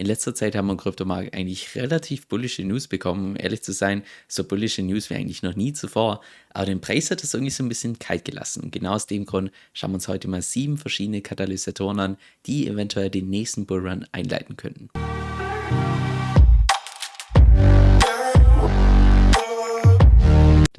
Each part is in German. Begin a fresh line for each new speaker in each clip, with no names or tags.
In letzter Zeit haben wir im Kryptomarkt eigentlich relativ bullische News bekommen. Um ehrlich zu sein, so bullische News wie eigentlich noch nie zuvor. Aber den Preis hat es irgendwie so ein bisschen kalt gelassen. Genau aus dem Grund schauen wir uns heute mal sieben verschiedene Katalysatoren an, die eventuell den nächsten Bullrun einleiten könnten.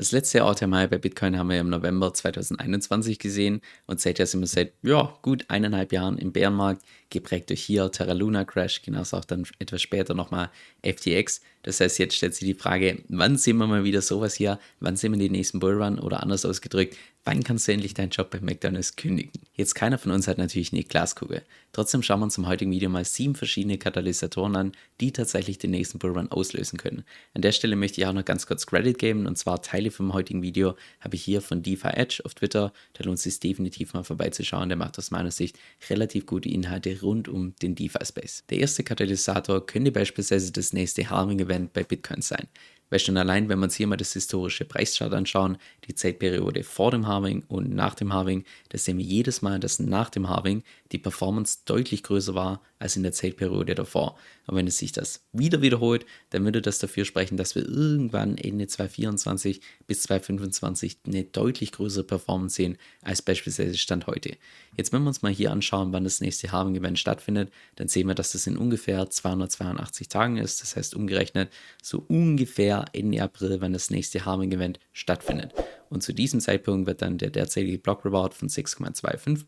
Das letzte All-Time-High bei Bitcoin haben wir im November 2021 gesehen und seither sind wir seit ja, gut eineinhalb Jahren im Bärenmarkt, geprägt durch hier Terra Luna Crash, genauso auch dann etwas später nochmal FTX. Das heißt, jetzt stellt sich die Frage, wann sehen wir mal wieder sowas hier? Wann sehen wir den nächsten Bullrun? Oder anders ausgedrückt, wann kannst du endlich deinen Job bei McDonalds kündigen? Jetzt keiner von uns hat natürlich eine Glaskugel. Trotzdem schauen wir uns im heutigen Video mal sieben verschiedene Katalysatoren an, die tatsächlich den nächsten Bullrun auslösen können. An der Stelle möchte ich auch noch ganz kurz Credit geben und zwar Teile vom heutigen Video habe ich hier von DeFi Edge auf Twitter. Da lohnt es sich definitiv mal vorbeizuschauen. Der macht aus meiner Sicht relativ gute Inhalte rund um den DeFi-Space. Der erste Katalysator könnte beispielsweise das nächste Halving-Event bei Bitcoin sein. Weil schon allein, wenn wir uns hier mal das historische Preischart anschauen, die Zeitperiode vor dem Halving und nach dem Halving, da sehen wir jedes Mal, dass nach dem Halving die Performance deutlich größer war als in der Zeitperiode davor. Und wenn es sich das wieder wiederholt, dann würde das dafür sprechen, dass wir irgendwann Ende 2024 bis 2025 eine deutlich größere Performance sehen als beispielsweise Stand heute. Jetzt, wenn wir uns mal hier anschauen, wann das nächste Halving-Event stattfindet, dann sehen wir, dass das in ungefähr 282 Tagen ist. Das heißt umgerechnet so ungefähr Ende April, wenn das nächste Halving-Event stattfindet. Und zu diesem Zeitpunkt wird dann der derzeitige Block Reward von 6,25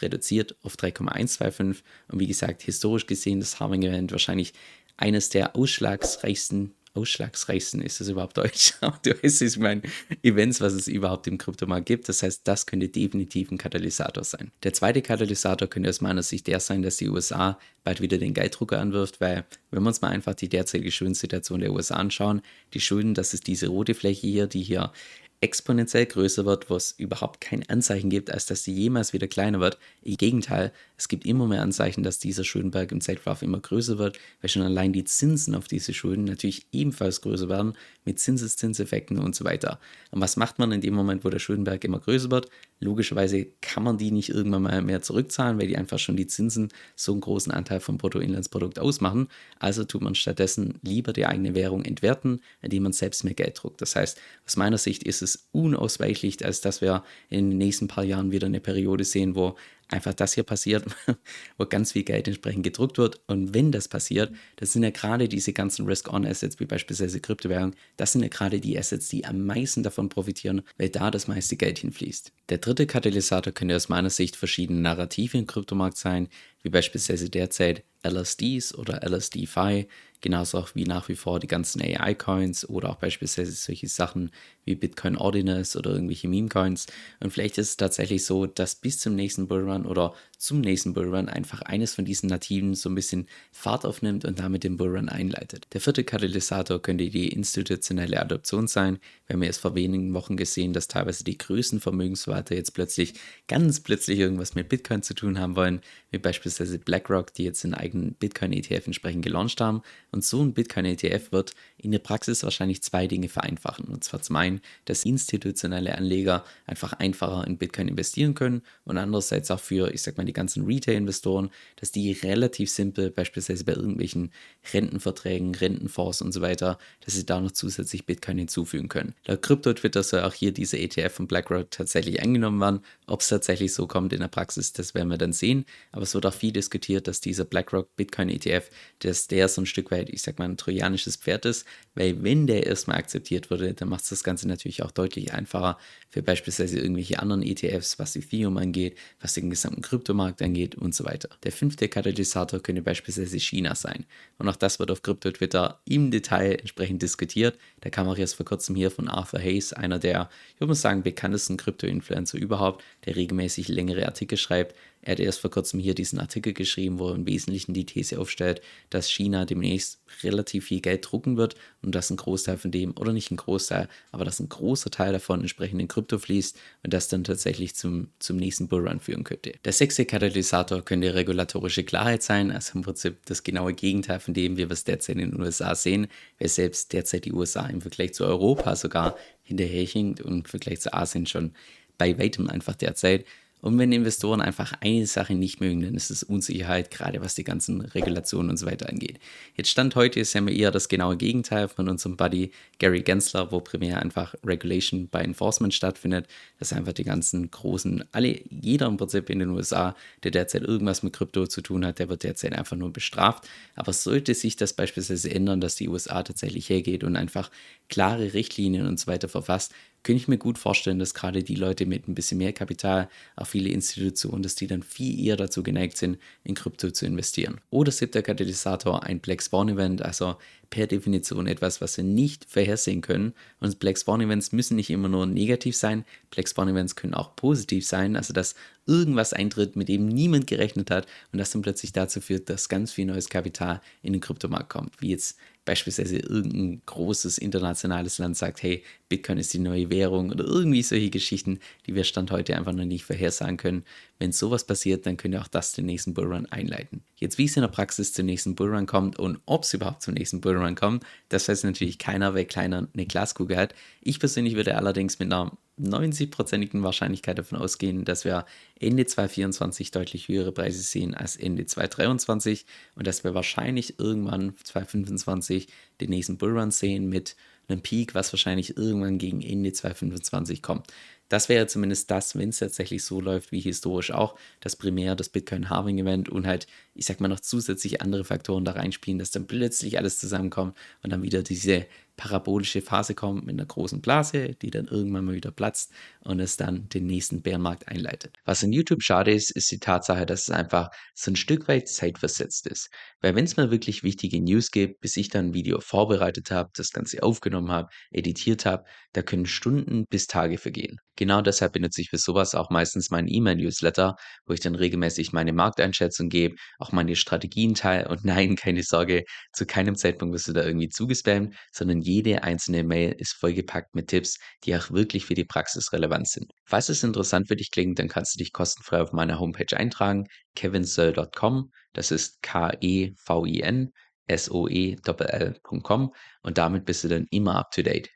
reduziert auf 3,125. Und wie gesagt, historisch gesehen das Harming Event wahrscheinlich eines der ausschlagsreichsten, ausschlagsreichsten ist das überhaupt du weißt, ich meine, Events, was es überhaupt im Kryptomarkt gibt. Das heißt, das könnte definitiv ein Katalysator sein. Der zweite Katalysator könnte aus meiner Sicht der sein, dass die USA bald wieder den Gelddrucker anwirft, weil wenn wir uns mal einfach die derzeitige Schuldensituation der USA anschauen, die Schulden, das ist diese rote Fläche hier, die hier exponentiell größer wird, wo es überhaupt kein Anzeichen gibt, als dass sie jemals wieder kleiner wird. Im Gegenteil, es gibt immer mehr Anzeichen, dass dieser Schuldenberg im Zeitverlauf immer größer wird, weil schon allein die Zinsen auf diese Schulden natürlich ebenfalls größer werden, mit Zinseszinseffekten und so weiter. Und was macht man in dem Moment, wo der Schuldenberg immer größer wird? Logischerweise kann man die nicht irgendwann mal mehr zurückzahlen, weil die einfach schon die Zinsen so einen großen Anteil vom Bruttoinlandsprodukt ausmachen. Also tut man stattdessen lieber die eigene Währung entwerten, indem man selbst mehr Geld druckt. Das heißt, aus meiner Sicht ist es unausweichlich, als dass wir in den nächsten paar Jahren wieder eine Periode sehen, wo einfach das hier passiert, wo ganz viel Geld entsprechend gedruckt wird. Und wenn das passiert, das sind ja gerade diese ganzen Risk-On-Assets, wie beispielsweise Kryptowährung, das sind ja gerade die Assets, die am meisten davon profitieren, weil da das meiste Geld hinfließt. Der dritte Katalysator könnte aus meiner Sicht verschiedene Narrative im Kryptomarkt sein, wie beispielsweise derzeit LSDs oder LSD-Fi, genauso auch wie nach wie vor die ganzen AI-Coins oder auch beispielsweise solche Sachen wie Bitcoin Ordinals oder irgendwelche Meme-Coins. Und vielleicht ist es tatsächlich so, dass bis zum nächsten Bullrun oder zum nächsten Bullrun einfach eines von diesen Nativen so ein bisschen Fahrt aufnimmt und damit den Bullrun einleitet. Der vierte Katalysator könnte die institutionelle Adoption sein. Wir haben erst vor wenigen Wochen gesehen, dass teilweise die größten Vermögensverwalter jetzt plötzlich ganz plötzlich irgendwas mit Bitcoin zu tun haben wollen, wie beispielsweise BlackRock, die jetzt einen eigenen Bitcoin-ETF entsprechend gelauncht haben. Und so ein Bitcoin-ETF wird in der Praxis wahrscheinlich zwei Dinge vereinfachen. Und zwar zum einen, dass institutionelle Anleger einfach einfacher in Bitcoin investieren können und andererseits auch für, ich sag mal, die ganzen Retail-Investoren, dass die relativ simpel, beispielsweise bei irgendwelchen Rentenverträgen, Rentenfonds und so weiter, dass sie da noch zusätzlich Bitcoin hinzufügen können. Laut Crypto-Twitter soll auch hier diese ETF von BlackRock tatsächlich angenommen werden. Ob es tatsächlich so kommt in der Praxis, das werden wir dann sehen. Aber es wird auch viel diskutiert, dass dieser BlackRock Bitcoin ETF, dass der so ein Stück weit, ich sag mal, ein trojanisches Pferd ist, weil wenn der erstmal akzeptiert wurde, dann macht es das Ganze natürlich auch deutlich einfacher für beispielsweise irgendwelche anderen ETFs, was Ethereum angeht, was den gesamten Kryptomarkt angeht und so weiter. Der fünfte Katalysator könnte beispielsweise China sein. Und auch das wird auf Krypto-Twitter im Detail entsprechend diskutiert. Da kam auch erst vor kurzem hier von Arthur Hayes, einer der, ich würde mal sagen, bekanntesten Krypto-Influencer überhaupt, der regelmäßig längere Artikel schreibt, er hat erst vor kurzem hier diesen Artikel geschrieben, wo er im Wesentlichen die These aufstellt, dass China demnächst relativ viel Geld drucken wird und dass ein Großteil von dem, oder nicht ein Großteil, aber dass ein großer Teil davon entsprechend in Krypto fließt und das dann tatsächlich zum, zum nächsten Bullrun führen könnte. Der sechste Katalysator könnte regulatorische Klarheit sein, also im Prinzip das genaue Gegenteil von dem, wie wir es derzeit in den USA sehen, weil selbst derzeit die USA im Vergleich zu Europa sogar hinterherhinkt und im Vergleich zu Asien schon bei weitem einfach derzeit. Und wenn Investoren einfach eine Sache nicht mögen, dann ist es Unsicherheit, gerade was die ganzen Regulationen und so weiter angeht. Jetzt Stand heute ist ja eher das genaue Gegenteil von unserem Buddy Gary Gensler, wo primär einfach Regulation by Enforcement stattfindet. Das ist einfach die ganzen großen, alle, jeder im Prinzip in den USA, der derzeit irgendwas mit Krypto zu tun hat, der wird derzeit einfach nur bestraft. Aber sollte sich das beispielsweise ändern, dass die USA tatsächlich hergeht und einfach klare Richtlinien und so weiter verfasst, könnte ich mir gut vorstellen, dass gerade die Leute mit ein bisschen mehr Kapital, auch viele Institutionen, dass die dann viel eher dazu geneigt sind, in Krypto zu investieren. Oder siebter Katalysator, ein Black Swan Event, also per Definition etwas, was wir nicht vorhersehen können. Und Black Swan Events müssen nicht immer nur negativ sein, Black Swan Events können auch positiv sein, also dass irgendwas eintritt, mit dem niemand gerechnet hat und das dann plötzlich dazu führt, dass ganz viel neues Kapital in den Kryptomarkt kommt, wie jetzt beispielsweise irgendein großes internationales Land sagt, hey, Bitcoin ist die neue Währung oder irgendwie solche Geschichten, die wir Stand heute einfach noch nicht vorhersagen können. Wenn sowas passiert, dann könnte auch das den nächsten Bullrun einleiten. Jetzt, wie es in der Praxis zum nächsten Bullrun kommt und ob es überhaupt zum nächsten Bullrun kommt, das weiß natürlich keiner, weil keiner eine Glaskugel hat. Ich persönlich würde allerdings mit einer 90-prozentigen Wahrscheinlichkeit davon ausgehen, dass wir Ende 2024 deutlich höhere Preise sehen als Ende 2023 und dass wir wahrscheinlich irgendwann 2025 den nächsten Bullrun sehen mit einem Peak, was wahrscheinlich irgendwann gegen Ende 2025 kommt. Das wäre zumindest das, wenn es tatsächlich so läuft wie historisch auch, dass primär das Bitcoin Halving Event und halt, ich sag mal, noch zusätzlich andere Faktoren da reinspielen, dass dann plötzlich alles zusammenkommt und dann wieder diese parabolische Phase kommt mit einer großen Blase, die dann irgendwann mal wieder platzt und es dann den nächsten Bärenmarkt einleitet. Was in YouTube schade ist, ist die Tatsache, dass es einfach so ein Stück weit zeitversetzt ist. Weil wenn es mal wirklich wichtige News gibt, bis ich dann ein Video vorbereitet habe, das Ganze aufgenommen habe, editiert habe, da können Stunden bis Tage vergehen. Genau deshalb benutze ich für sowas auch meistens meinen E-Mail-Newsletter, wo ich dann regelmäßig meine Markteinschätzung gebe, auch meine Strategien teile und nein, keine Sorge, zu keinem Zeitpunkt wirst du da irgendwie zugespammt, sondern jede einzelne Mail ist vollgepackt mit Tipps, die auch wirklich für die Praxis relevant sind. Falls es interessant für dich klingt, dann kannst du dich kostenfrei auf meiner Homepage eintragen, kevinsoe.com, das ist K-E-V-I-N, S-O-E-L-L.com und damit bist du dann immer up to date.